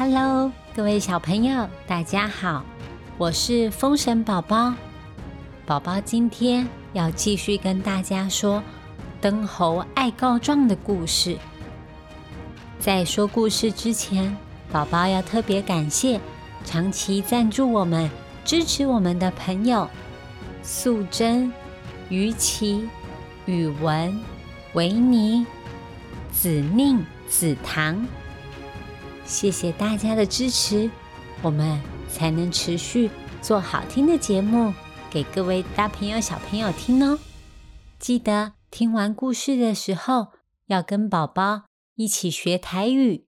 Hello，各位小朋友，大家好，我是风神宝宝。宝宝今天要继续跟大家说灯猴爱告状的故事。在说故事之前，宝宝要特别感谢长期赞助我们、支持我们的朋友：素贞、于琪、宇文、维尼、子宁、子堂。谢谢大家的支持，我们才能持续做好听的节目给各位大朋友、小朋友听哦。记得听完故事的时候，要跟宝宝一起学台语。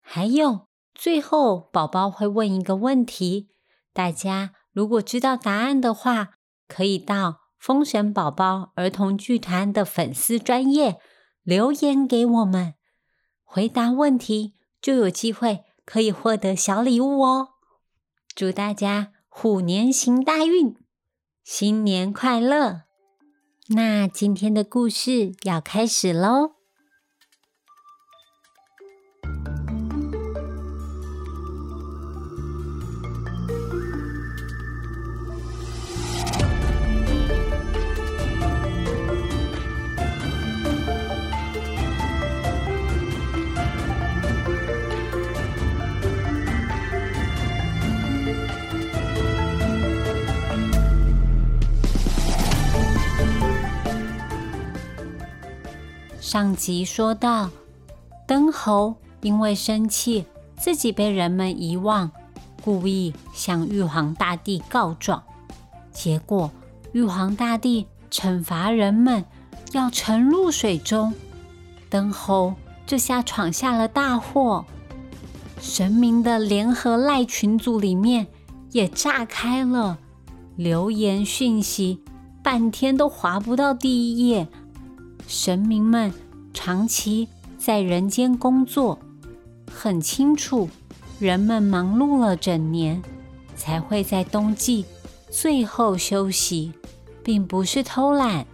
还有，最后宝宝会问一个问题，大家如果知道答案的话，可以到风神宝宝儿童剧团的粉丝专业留言给我们，回答问题。就有机会可以获得小礼物哦！祝大家虎年行大运，新年快乐！那今天的故事要开始喽。上集说到，灯猴因为生气自己被人们遗忘，故意向玉皇大帝告状，结果玉皇大帝惩罚人们要沉入水中，灯猴这下闯下了大祸。神明的联合赖群组里面也炸开了，留言讯息半天都划不到第一页。神明们长期在人间工作，很清楚，人们忙碌了整年，才会在冬季最后休息，并不是偷懒。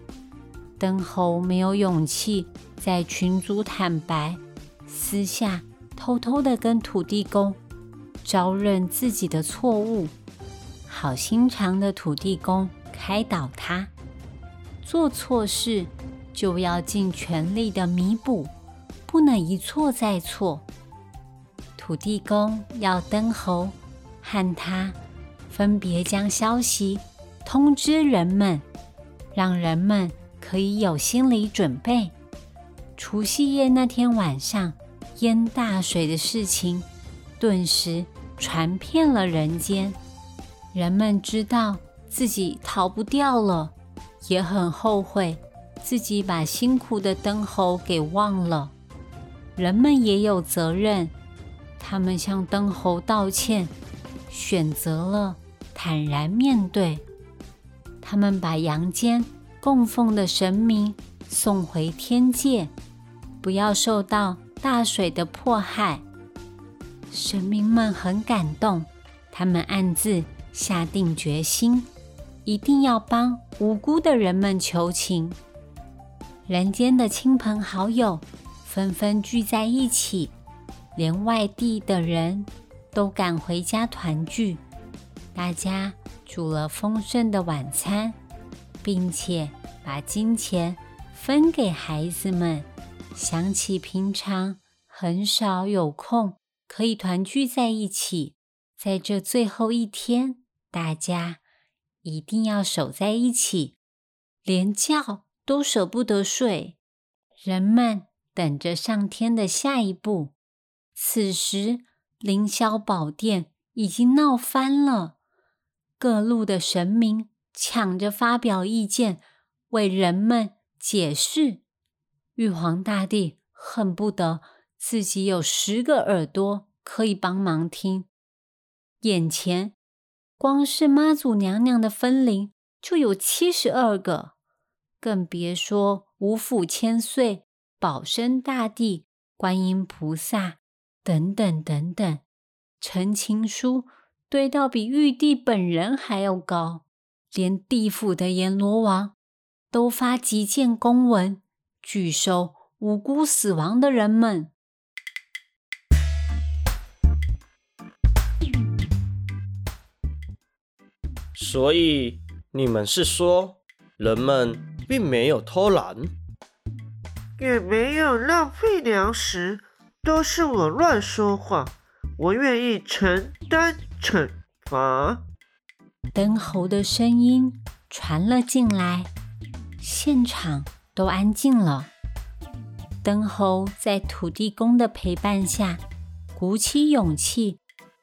灯猴没有勇气在群组坦白，私下偷偷的跟土地公招认自己的错误。好心肠的土地公开导他，做错事。就要尽全力的弥补，不能一错再错。土地公要登侯和他分别将消息通知人们，让人们可以有心理准备。除夕夜那天晚上淹大水的事情，顿时传遍了人间。人们知道自己逃不掉了，也很后悔。自己把辛苦的灯猴给忘了，人们也有责任。他们向灯猴道歉，选择了坦然面对。他们把阳间供奉的神明送回天界，不要受到大水的迫害。神明们很感动，他们暗自下定决心，一定要帮无辜的人们求情。人间的亲朋好友纷纷聚在一起，连外地的人都赶回家团聚。大家煮了丰盛的晚餐，并且把金钱分给孩子们。想起平常很少有空可以团聚在一起，在这最后一天，大家一定要守在一起，连觉。都舍不得睡，人们等着上天的下一步。此时，凌霄宝殿已经闹翻了，各路的神明抢着发表意见，为人们解释。玉皇大帝恨不得自己有十个耳朵可以帮忙听。眼前，光是妈祖娘娘的分灵就有七十二个。更别说五府千岁、保生大帝、观音菩萨等等等等，陈情书堆到比玉帝本人还要高，连地府的阎罗王都发急件公文，拒收无辜死亡的人们。所以你们是说，人们并没有偷懒，也没有浪费粮食，都是我乱说话。我愿意承担惩罚。灯猴的声音传了进来，现场都安静了。灯猴在土地公的陪伴下，鼓起勇气，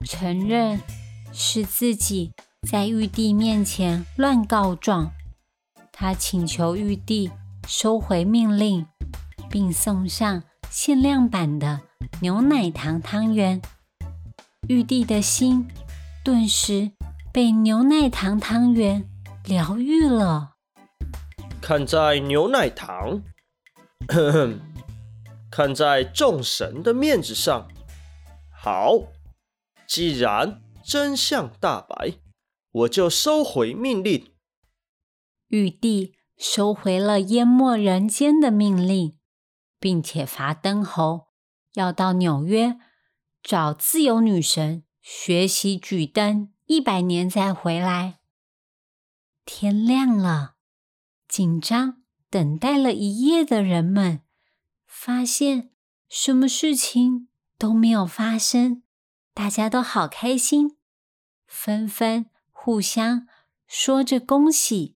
承认是自己在玉帝面前乱告状。他请求玉帝收回命令，并送上限量版的牛奶糖汤圆。玉帝的心顿时被牛奶糖汤圆疗愈了。看在牛奶糖，呵呵。看在众神的面子上，好，既然真相大白，我就收回命令。玉帝收回了淹没人间的命令，并且罚灯侯要到纽约找自由女神学习举灯一百年再回来。天亮了，紧张等待了一夜的人们。发现什么事情都没有发生，大家都好开心，纷纷互相说着恭喜，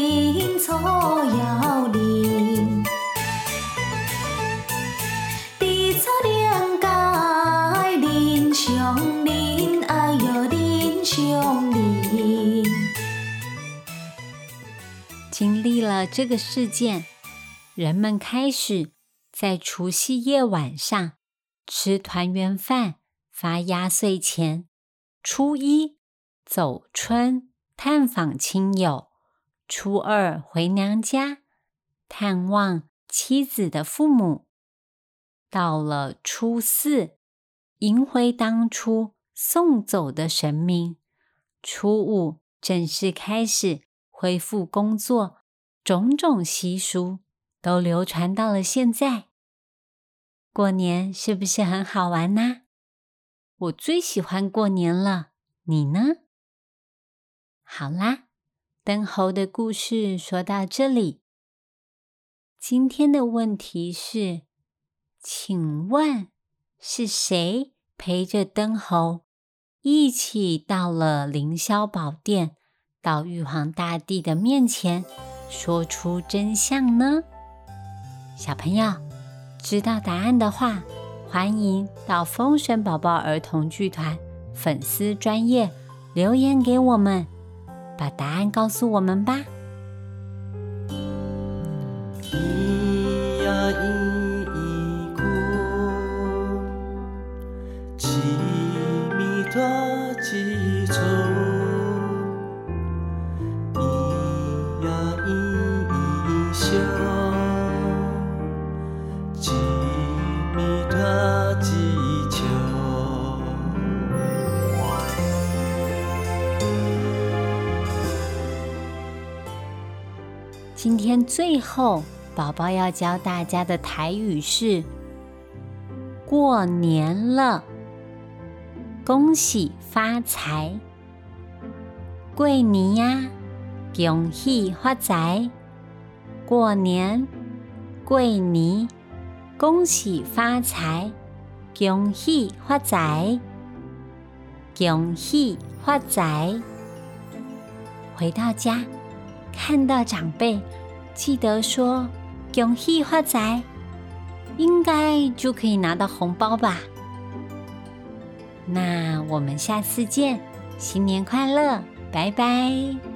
经历了这个事件，人们开始在除夕夜晚上吃团圆饭、发压岁钱。初一走春，探访亲友；初二回娘家，探望妻子的父母。到了初四，迎回当初送走的神明。初五正式开始。恢复工作，种种习俗都流传到了现在。过年是不是很好玩呢？我最喜欢过年了，你呢？好啦，灯猴的故事说到这里。今天的问题是，请问是谁陪着灯猴一起到了凌霄宝殿？到玉皇大帝的面前说出真相呢？小朋友知道答案的话，欢迎到风神宝宝儿童剧团粉丝专业留言给我们，把答案告诉我们吧。今天最后，宝宝要教大家的台语是“过年了，恭喜发财，贵年呀，恭喜发财，过年，贵年，恭喜发财，恭喜发财，恭喜发财。”回到家。看到长辈，记得说“恭喜发财”，应该就可以拿到红包吧？那我们下次见，新年快乐，拜拜。